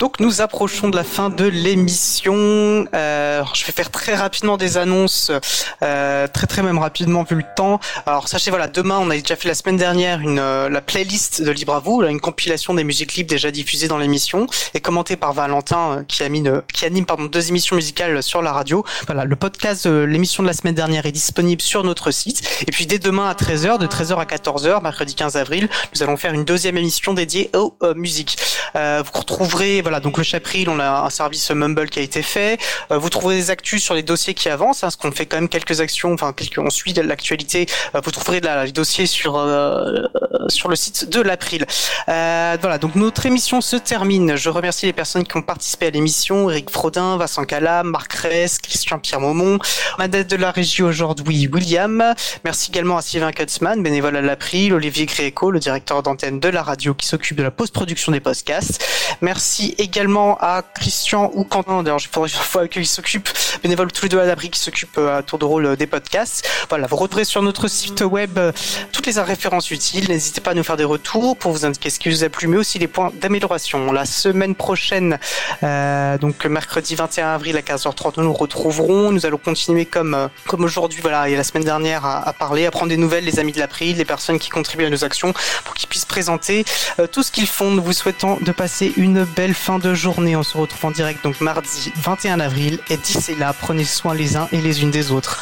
Donc nous approchons de la fin de l'émission. Euh, je vais faire très rapidement des annonces, euh, très très même rapidement vu le temps. Alors sachez voilà, demain on a déjà fait la semaine dernière une euh, la playlist de Libre à vous, une compilation des musiques libres déjà diffusées dans l'émission et commentée par Valentin euh, qui, anime, qui anime pardon deux émissions musicales sur la radio. Voilà, le podcast de l'émission de la semaine dernière est disponible sur notre site. Et puis dès demain à 13h, de 13h à 14h, mercredi 15 avril, nous allons faire une deuxième émission dédiée aux musiques. vous retrouverez voilà, donc le chapril, on a un service Mumble qui a été fait. Euh, vous trouvez des actus sur les dossiers qui avancent, hein, ce qu'on fait quand même quelques actions, enfin quelques, on suit l'actualité. Euh, vous trouverez la, les dossiers sur euh, sur le site de l'April. voilà, donc notre émission se termine. Je remercie les personnes qui ont participé à l'émission Eric Frodin, Vincent Calam, Marc Ress, Christian Pierre Maumont, dette de la régie aujourd'hui William. Merci également à Sylvain Kutzmann, bénévole à l'April, Olivier Gréco, le directeur d'antenne de la radio qui s'occupe de la post-production des podcasts. Merci également à Christian ou Quentin, d'ailleurs, je fois qu'il s'occupe, bénévole tous les deux à l'abri, qui s'occupe euh, à tour de rôle euh, des podcasts. Voilà, vous retrouverez sur notre site web euh, toutes les références utiles. N'hésitez pas à nous faire des retours pour vous indiquer ce qui vous a plu, mais aussi les points d'amélioration. La semaine prochaine, donc mercredi 21 avril à 15h30, nous nous retrouverons. Nous allons continuer comme comme aujourd'hui, voilà, et la semaine dernière à, parler, à prendre des nouvelles des amis de l'April, les personnes qui contribuent à nos actions, pour qu'ils puissent présenter tout ce qu'ils font. Nous vous souhaitons de passer une belle de journée. On se retrouve en direct donc mardi 21 avril. Et d'ici là, prenez soin les uns et les unes des autres.